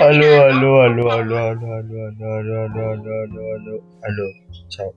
Aló, aló, aló, aló, aló, aló, aló, aló, aló, aló, aló, aló. Chao.